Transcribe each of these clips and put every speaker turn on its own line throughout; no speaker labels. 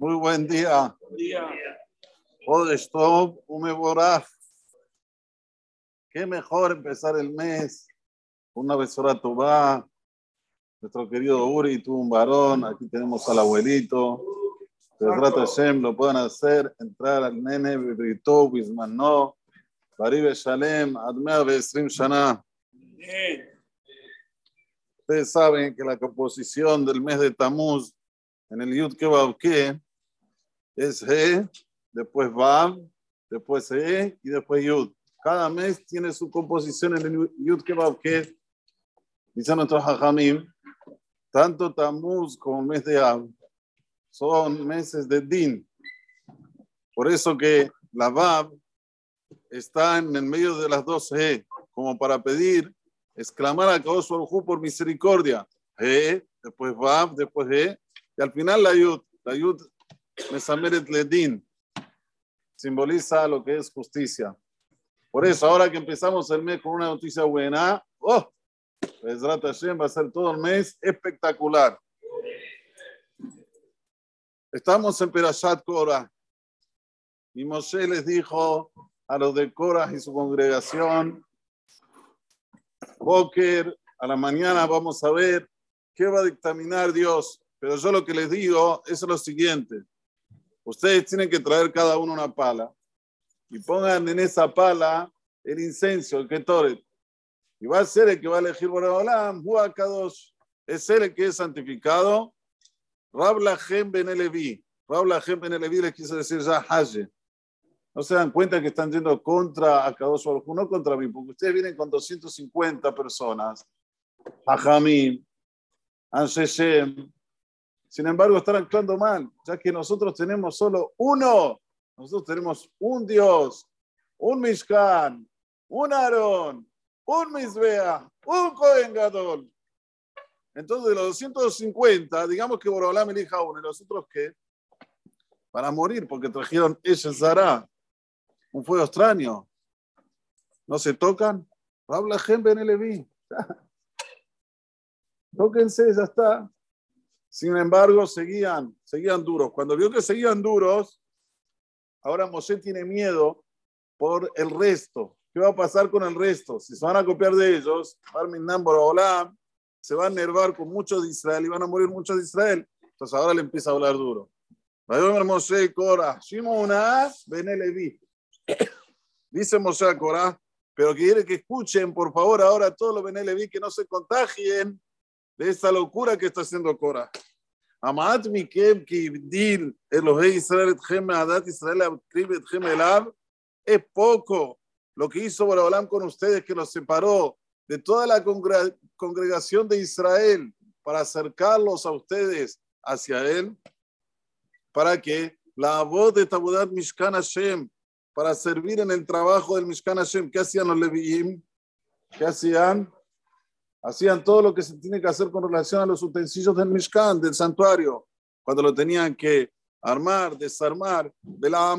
Muy buen día.
día.
Tov Umeboraj. Qué mejor empezar el mes. Una besora Tová. Nuestro querido Uri tuvo un varón. Aquí tenemos al abuelito. Pedrat Hashem lo pueden hacer. Entrar al nene Brito, Bismanó. Baribe Shalem. Admea Besrim Shana. Ustedes saben que la composición del mes de Tamuz en el Yud Kebabke es He, después Vav, después E y después Yud. Cada mes tiene su composición en el Yud Kebabke. Dice nuestro Hajamim, tanto Tamuz como el mes de Av son meses de Din. Por eso que la Vav está en el medio de las dos E, como para pedir exclamar a Kadosh por misericordia. He, después Vav, después He, y al final la Yud. La Yud Mesameret Ledin simboliza lo que es justicia. Por eso, ahora que empezamos el mes con una noticia buena, ¡oh! Bezrat Hashem va a ser todo el mes espectacular. Estamos en Perashat Korah. Y Moshe les dijo a los de Korah y su congregación, Boker, a la mañana vamos a ver qué va a dictaminar Dios. Pero yo lo que les digo es lo siguiente. Ustedes tienen que traer cada uno una pala y pongan en esa pala el incenso, el ketoret. Y va a ser el que va a elegir Boreolam, Huakados. Es el que es santificado. Rablahem Ben Elevi. Rablahem Ben Elevi les quiso decir ya Haye. No se dan cuenta que están yendo contra Akadosh Baruj no contra mí, porque ustedes vienen con 250 personas. Ajamim, Ansheshem. Sin embargo, están actuando mal, ya que nosotros tenemos solo uno. Nosotros tenemos un Dios, un Mishkan, un Aarón, un Misbea, un Kohen Gadol. Entonces, de los 250, digamos que Borolam elija uno, y los otros que para morir, porque trajeron Eshezara, un fuego extraño. ¿No se tocan? Habla gente en el. Tóquense, ya está. Sin embargo, seguían, seguían duros. Cuando vio que seguían duros, ahora Moshe tiene miedo por el resto. ¿Qué va a pasar con el resto? Si se van a copiar de ellos, se va a enervar con muchos de Israel y van a morir muchos de Israel. Entonces ahora le empieza a hablar duro. Cora. Dice Moshe a Corá, pero quiere que escuchen, por favor, ahora todos los Benelevi que no se contagien de esta locura que está haciendo Corá. Amad Mikem Kibdil Elohei Israel Etchem Adat Israel Abkrib Etchem Elav es poco lo que hizo Borolam con ustedes que los separó de toda la congregación de Israel para acercarlos a ustedes hacia él, para que la voz de Tabudat Mishkan Hashem para servir en el trabajo del Mishkan Hashem. ¿Qué hacían los Leviim? ¿Qué hacían? Hacían todo lo que se tiene que hacer con relación a los utensilios del Mishkan, del santuario, cuando lo tenían que armar, desarmar. De la.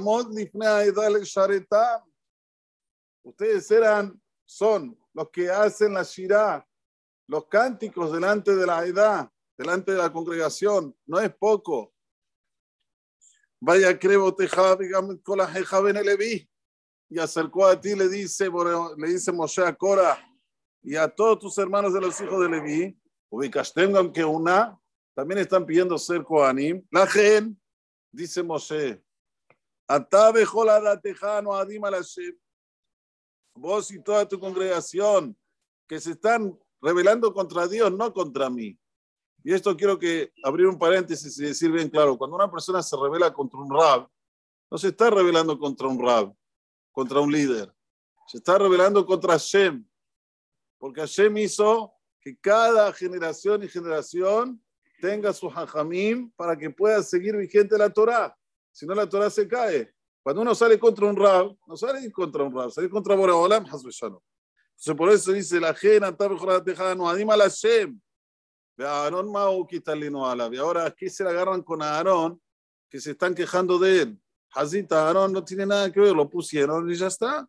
Ustedes eran, son los que hacen la Shirah, los cánticos delante de la edad, delante de la congregación. No es poco. Vaya Leví. Y acercó a ti, le dice, le dice Moshe a Cora y a todos tus hermanos de los hijos de Leví, tengan que una, también están pidiendo ser Kohanim. La gen, dice Moshe, Atabe tejano adim Vos y toda tu congregación que se están rebelando contra Dios, no contra mí. Y esto quiero que abrir un paréntesis y decir bien claro, cuando una persona se revela contra un rab, no se está rebelando contra un rab, contra un líder, se está rebelando contra Hashem, porque Hashem hizo que cada generación y generación tenga su hajamim para que pueda seguir vigente la Torah. Si no, la Torah se cae. Cuando uno sale contra un rab, no sale contra un rab, sale contra Boreolam, Entonces, por eso dice la gente, no anima la Hashem. Aarón Mau Y ahora aquí se la agarran con Aarón, que se están quejando de él. Hazita, Aarón no tiene nada que ver, lo pusieron y ya está.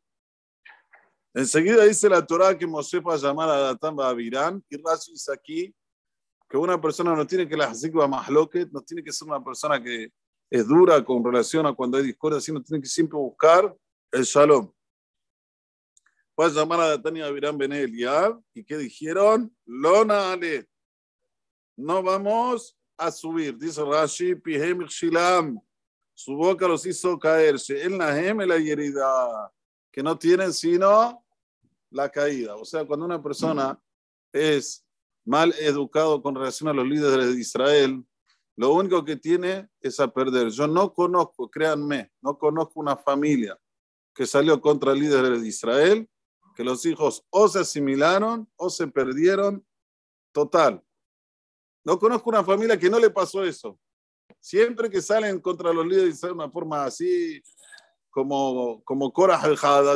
Enseguida dice la Torah que Moshe va a llamar a Datán Babilán y Rashi dice aquí que una persona no tiene que la Hazikba Mahloket, no tiene que ser una persona que es dura con relación a cuando hay discordia, sino tiene que siempre buscar el shalom. Fue a llamar a Tania Virán Benel y ¿qué dijeron? Lona Ale. No vamos a subir. Dice Rashi, Pihem Shilam. Su boca los hizo caerse. En la la herida. Que no tienen sino la caída. O sea, cuando una persona es mal educado con relación a los líderes de Israel, lo único que tiene es a perder. Yo no conozco, créanme, no conozco una familia que salió contra líderes de Israel, que los hijos o se asimilaron o se perdieron total. No conozco una familia que no le pasó eso. Siempre que salen contra los líderes de una forma así, como, como Cora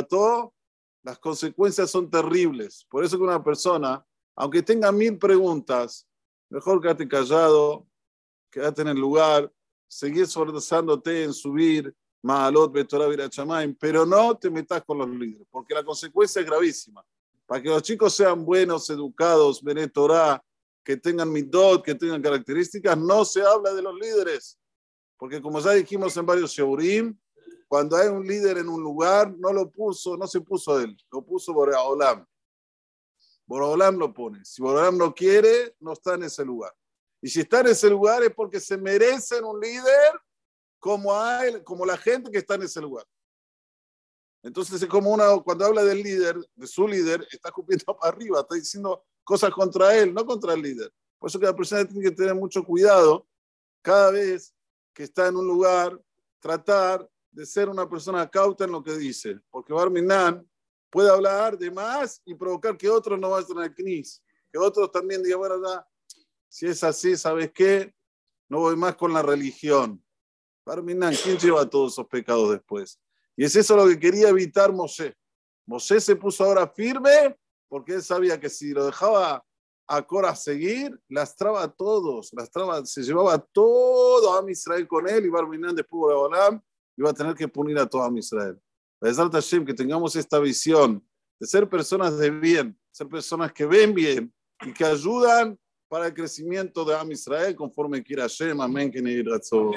todo, las consecuencias son terribles. Por eso que una persona, aunque tenga mil preguntas, mejor quédate callado, quédate en el lugar, seguí esforzándote en subir, Maalot, Betorah, pero no te metas con los líderes, porque la consecuencia es gravísima. Para que los chicos sean buenos, educados, Benetorah, que tengan midot, que tengan características, no se habla de los líderes. Porque como ya dijimos en varios sheurim, cuando hay un líder en un lugar, no lo puso, no se puso él, lo puso Boreolam. Boreolam lo pone. Si Boreolam no quiere, no está en ese lugar. Y si está en ese lugar es porque se merecen un líder como, hay, como la gente que está en ese lugar. Entonces es como una, cuando habla del líder, de su líder, está escupiendo para arriba, está diciendo, cosas contra él, no contra el líder. Por eso que la persona tiene que tener mucho cuidado cada vez que está en un lugar, tratar de ser una persona cauta en lo que dice, porque Barminan puede hablar de más y provocar que otros no vayan al CNIS, que otros también digan, bueno, ya, si es así, ¿sabes qué? No voy más con la religión. Barminan, ¿quién lleva todos esos pecados después? Y es eso lo que quería evitar Mosé. Mosé se puso ahora firme porque él sabía que si lo dejaba a Cora seguir, lastraba a todos, lastraba, se llevaba todo a Israel con él y Barminan después de Olam iba a tener que punir a todo Israel. Hashem, que tengamos esta visión de ser personas de bien, ser personas que ven bien y que ayudan para el crecimiento de Am Israel conforme quiera Hashem. Amén. Que ni razón.